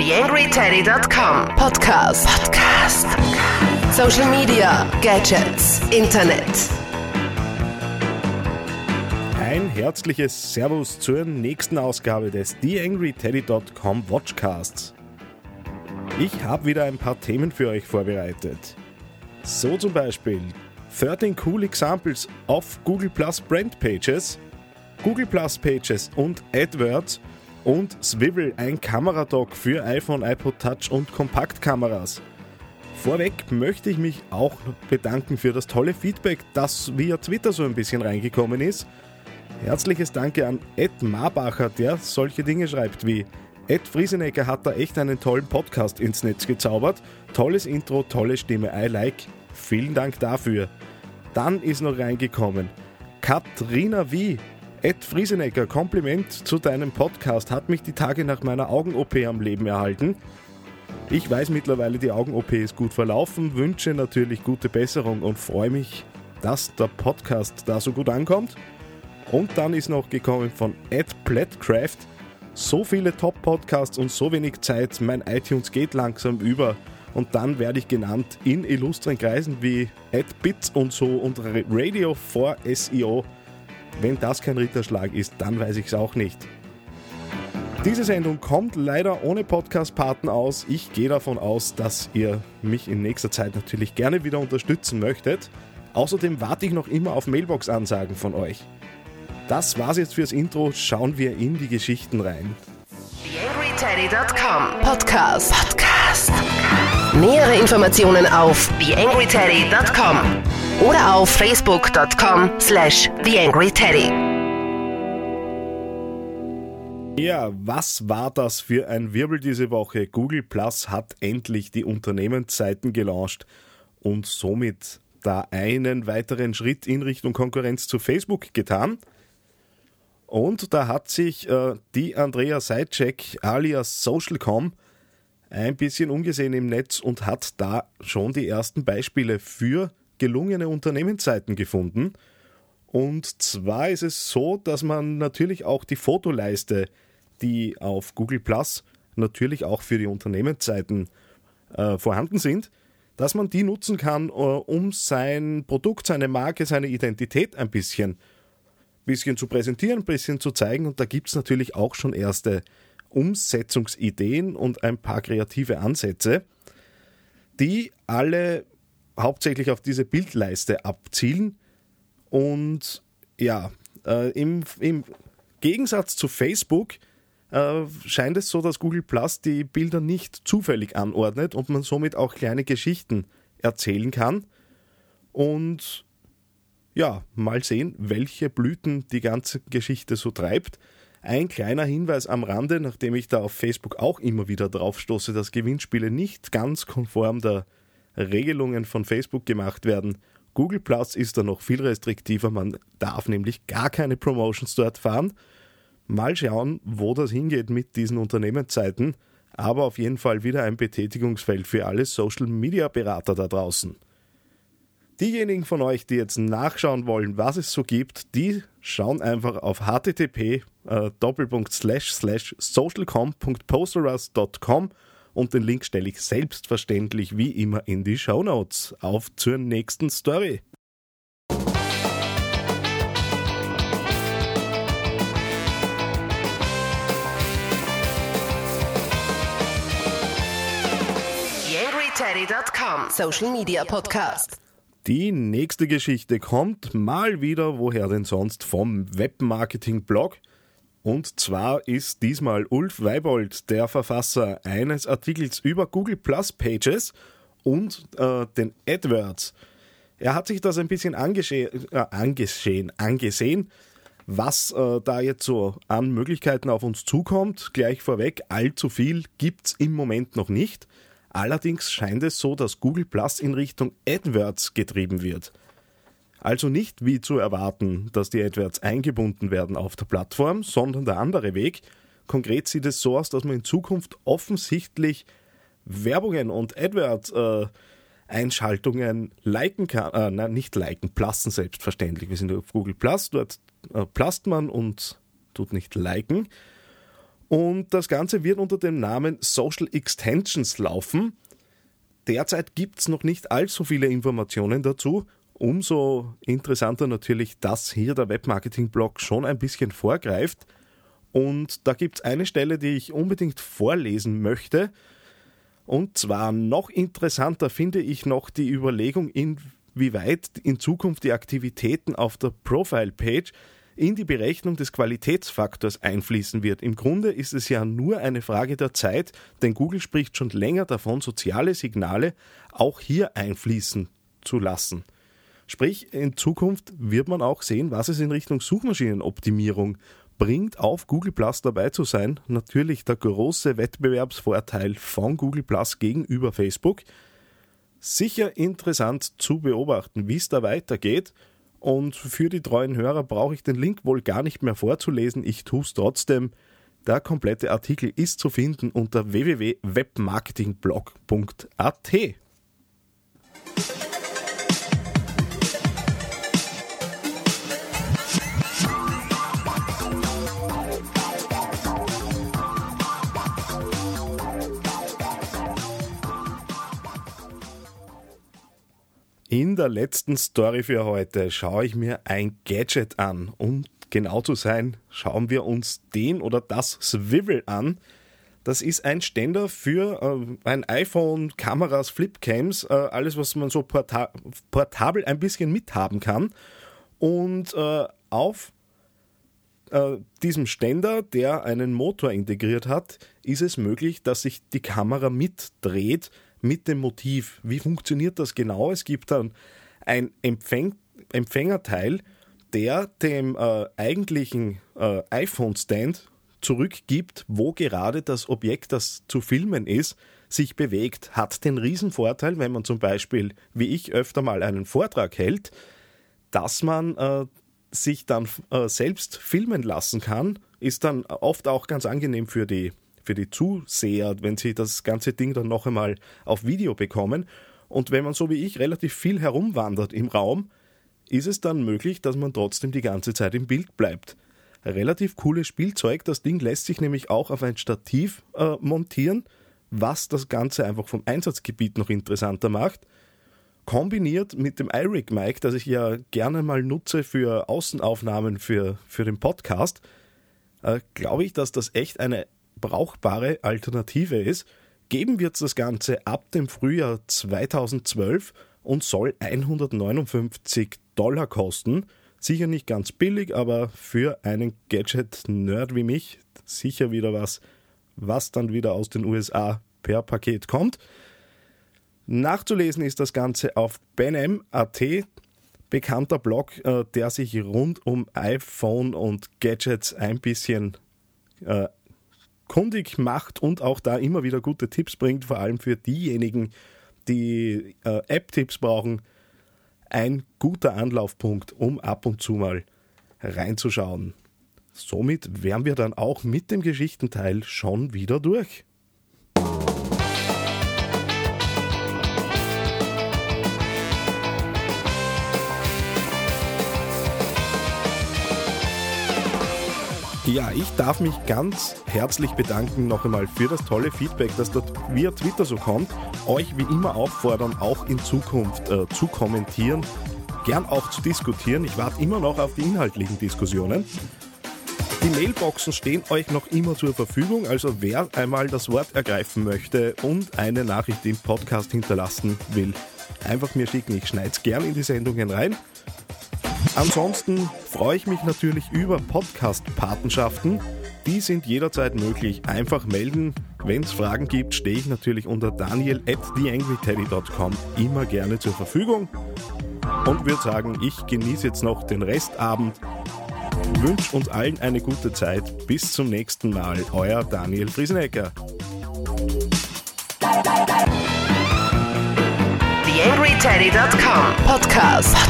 TheAngryTeddy.com Podcast. Podcast. Social Media, Gadgets, Internet. Ein herzliches Servus zur nächsten Ausgabe des TheAngryTeddy.com Watchcasts. Ich habe wieder ein paar Themen für euch vorbereitet. So zum Beispiel 13 cool examples of Google Plus Brand Pages, Google Plus Pages und AdWords und Swivel, ein Kameradock für iPhone, iPod Touch und Kompaktkameras. Vorweg möchte ich mich auch bedanken für das tolle Feedback, das via Twitter so ein bisschen reingekommen ist. Herzliches Danke an Ed Marbacher, der solche Dinge schreibt wie Ed Friesenecker hat da echt einen tollen Podcast ins Netz gezaubert. Tolles Intro, tolle Stimme, I like. Vielen Dank dafür. Dann ist noch reingekommen Katrina Wie, Ed Friesenecker, Kompliment zu deinem Podcast, hat mich die Tage nach meiner Augen-OP am Leben erhalten. Ich weiß mittlerweile, die Augen-OP ist gut verlaufen, wünsche natürlich gute Besserung und freue mich, dass der Podcast da so gut ankommt. Und dann ist noch gekommen von Ed Plattcraft. So viele Top-Podcasts und so wenig Zeit, mein iTunes geht langsam über. Und dann werde ich genannt in illustren Kreisen wie Ed Bits und so und Radio 4 SEO. Wenn das kein Ritterschlag ist, dann weiß ich es auch nicht. Diese Sendung kommt leider ohne Podcast-Paten aus. Ich gehe davon aus, dass ihr mich in nächster Zeit natürlich gerne wieder unterstützen möchtet. Außerdem warte ich noch immer auf Mailbox-Ansagen von euch. Das war's jetzt fürs Intro. Schauen wir in die Geschichten rein. TheAngryTeddy.com Podcast. Podcast. Nähere Informationen auf TheAngryTeddy.com oder auf Facebook.com slash TheAngryTeddy. Ja, was war das für ein Wirbel diese Woche? Google Plus hat endlich die Unternehmensseiten gelauncht und somit da einen weiteren Schritt in Richtung Konkurrenz zu Facebook getan. Und da hat sich äh, die Andrea Seitschek alias Socialcom ein bisschen umgesehen im Netz und hat da schon die ersten Beispiele für gelungene Unternehmensseiten gefunden. Und zwar ist es so, dass man natürlich auch die Fotoleiste, die auf Google Plus natürlich auch für die Unternehmensseiten äh, vorhanden sind, dass man die nutzen kann, äh, um sein Produkt, seine Marke, seine Identität ein bisschen, bisschen zu präsentieren, ein bisschen zu zeigen. Und da gibt es natürlich auch schon erste Umsetzungsideen und ein paar kreative Ansätze, die alle hauptsächlich auf diese Bildleiste abzielen. Und ja, äh, im, im Gegensatz zu Facebook äh, scheint es so, dass Google Plus die Bilder nicht zufällig anordnet und man somit auch kleine Geschichten erzählen kann. Und ja, mal sehen, welche Blüten die ganze Geschichte so treibt. Ein kleiner Hinweis am Rande, nachdem ich da auf Facebook auch immer wieder drauf stoße, dass Gewinnspiele nicht ganz konform der Regelungen von Facebook gemacht werden. Google Plus ist da noch viel restriktiver, man darf nämlich gar keine Promotions dort fahren. Mal schauen, wo das hingeht mit diesen Unternehmenszeiten, aber auf jeden Fall wieder ein Betätigungsfeld für alle Social Media Berater da draußen. Diejenigen von euch, die jetzt nachschauen wollen, was es so gibt, die schauen einfach auf http äh, socialcom.posterus.com und den Link stelle ich selbstverständlich wie immer in die Show Notes. Auf zur nächsten Story. Social Media Podcast. Die nächste Geschichte kommt mal wieder, woher denn sonst, vom Webmarketing-Blog. Und zwar ist diesmal Ulf Weibold der Verfasser eines Artikels über Google Plus Pages und äh, den AdWords. Er hat sich das ein bisschen angesehen, äh, angesehen, angesehen was äh, da jetzt so an Möglichkeiten auf uns zukommt. Gleich vorweg, allzu viel gibt es im Moment noch nicht. Allerdings scheint es so, dass Google Plus in Richtung AdWords getrieben wird. Also nicht wie zu erwarten, dass die AdWords eingebunden werden auf der Plattform, sondern der andere Weg. Konkret sieht es so aus, dass man in Zukunft offensichtlich Werbungen und AdWords äh, Einschaltungen liken kann, äh, nein, nicht liken, plassen selbstverständlich. Wir sind auf Google Plus, dort äh, plasst man und tut nicht liken. Und das Ganze wird unter dem Namen Social Extensions laufen. Derzeit gibt es noch nicht allzu viele Informationen dazu. Umso interessanter natürlich, dass hier der Webmarketing-Blog schon ein bisschen vorgreift. Und da gibt es eine Stelle, die ich unbedingt vorlesen möchte. Und zwar noch interessanter finde ich noch die Überlegung, inwieweit in Zukunft die Aktivitäten auf der Profile-Page in die Berechnung des Qualitätsfaktors einfließen wird. Im Grunde ist es ja nur eine Frage der Zeit, denn Google spricht schon länger davon, soziale Signale auch hier einfließen zu lassen. Sprich, in Zukunft wird man auch sehen, was es in Richtung Suchmaschinenoptimierung bringt, auf Google Plus dabei zu sein. Natürlich der große Wettbewerbsvorteil von Google Plus gegenüber Facebook. Sicher interessant zu beobachten, wie es da weitergeht und für die treuen Hörer brauche ich den Link wohl gar nicht mehr vorzulesen. Ich tue es trotzdem. Der komplette Artikel ist zu finden unter www.webmarketingblog.at. In der letzten Story für heute schaue ich mir ein Gadget an. Um genau zu sein, schauen wir uns den oder das Swivel an. Das ist ein Ständer für äh, ein iPhone, Kameras, Flipcams, äh, alles, was man so porta portabel ein bisschen mithaben kann. Und äh, auf äh, diesem Ständer, der einen Motor integriert hat, ist es möglich, dass sich die Kamera mitdreht mit dem Motiv. Wie funktioniert das genau? Es gibt dann ein Empfäng Empfängerteil, der dem äh, eigentlichen äh, iPhone-Stand zurückgibt, wo gerade das Objekt, das zu filmen ist, sich bewegt. Hat den Riesenvorteil, wenn man zum Beispiel, wie ich, öfter mal einen Vortrag hält, dass man äh, sich dann äh, selbst filmen lassen kann, ist dann oft auch ganz angenehm für die für die Zuseher, wenn sie das ganze Ding dann noch einmal auf Video bekommen. Und wenn man so wie ich relativ viel herumwandert im Raum, ist es dann möglich, dass man trotzdem die ganze Zeit im Bild bleibt. Relativ cooles Spielzeug. Das Ding lässt sich nämlich auch auf ein Stativ äh, montieren, was das Ganze einfach vom Einsatzgebiet noch interessanter macht. Kombiniert mit dem iRig Mic, das ich ja gerne mal nutze für Außenaufnahmen für, für den Podcast, äh, glaube ich, dass das echt eine brauchbare Alternative ist, geben wird es das Ganze ab dem Frühjahr 2012 und soll 159 Dollar kosten. Sicher nicht ganz billig, aber für einen Gadget-Nerd wie mich sicher wieder was, was dann wieder aus den USA per Paket kommt. Nachzulesen ist das Ganze auf benm.at, bekannter Blog, äh, der sich rund um iPhone und Gadgets ein bisschen äh, kundig macht und auch da immer wieder gute Tipps bringt, vor allem für diejenigen, die äh, App-Tipps brauchen. Ein guter Anlaufpunkt, um ab und zu mal reinzuschauen. Somit wären wir dann auch mit dem Geschichtenteil schon wieder durch. Ja, ich darf mich ganz herzlich bedanken noch einmal für das tolle Feedback, das dort via Twitter so kommt. Euch wie immer auffordern, auch in Zukunft äh, zu kommentieren, gern auch zu diskutieren. Ich warte immer noch auf die inhaltlichen Diskussionen. Die Mailboxen stehen euch noch immer zur Verfügung, also wer einmal das Wort ergreifen möchte und eine Nachricht im Podcast hinterlassen will, einfach mir schicken. Ich schneide es gern in die Sendungen rein. Ansonsten freue ich mich natürlich über Podcast-Patenschaften. Die sind jederzeit möglich. Einfach melden. Wenn es Fragen gibt, stehe ich natürlich unter daniel at theangryteddy.com immer gerne zur Verfügung. Und würde sagen, ich genieße jetzt noch den Restabend. Wünsche uns allen eine gute Zeit. Bis zum nächsten Mal. Euer Daniel Friesenecker. TheAngryTeddy.com Podcast. Podcast.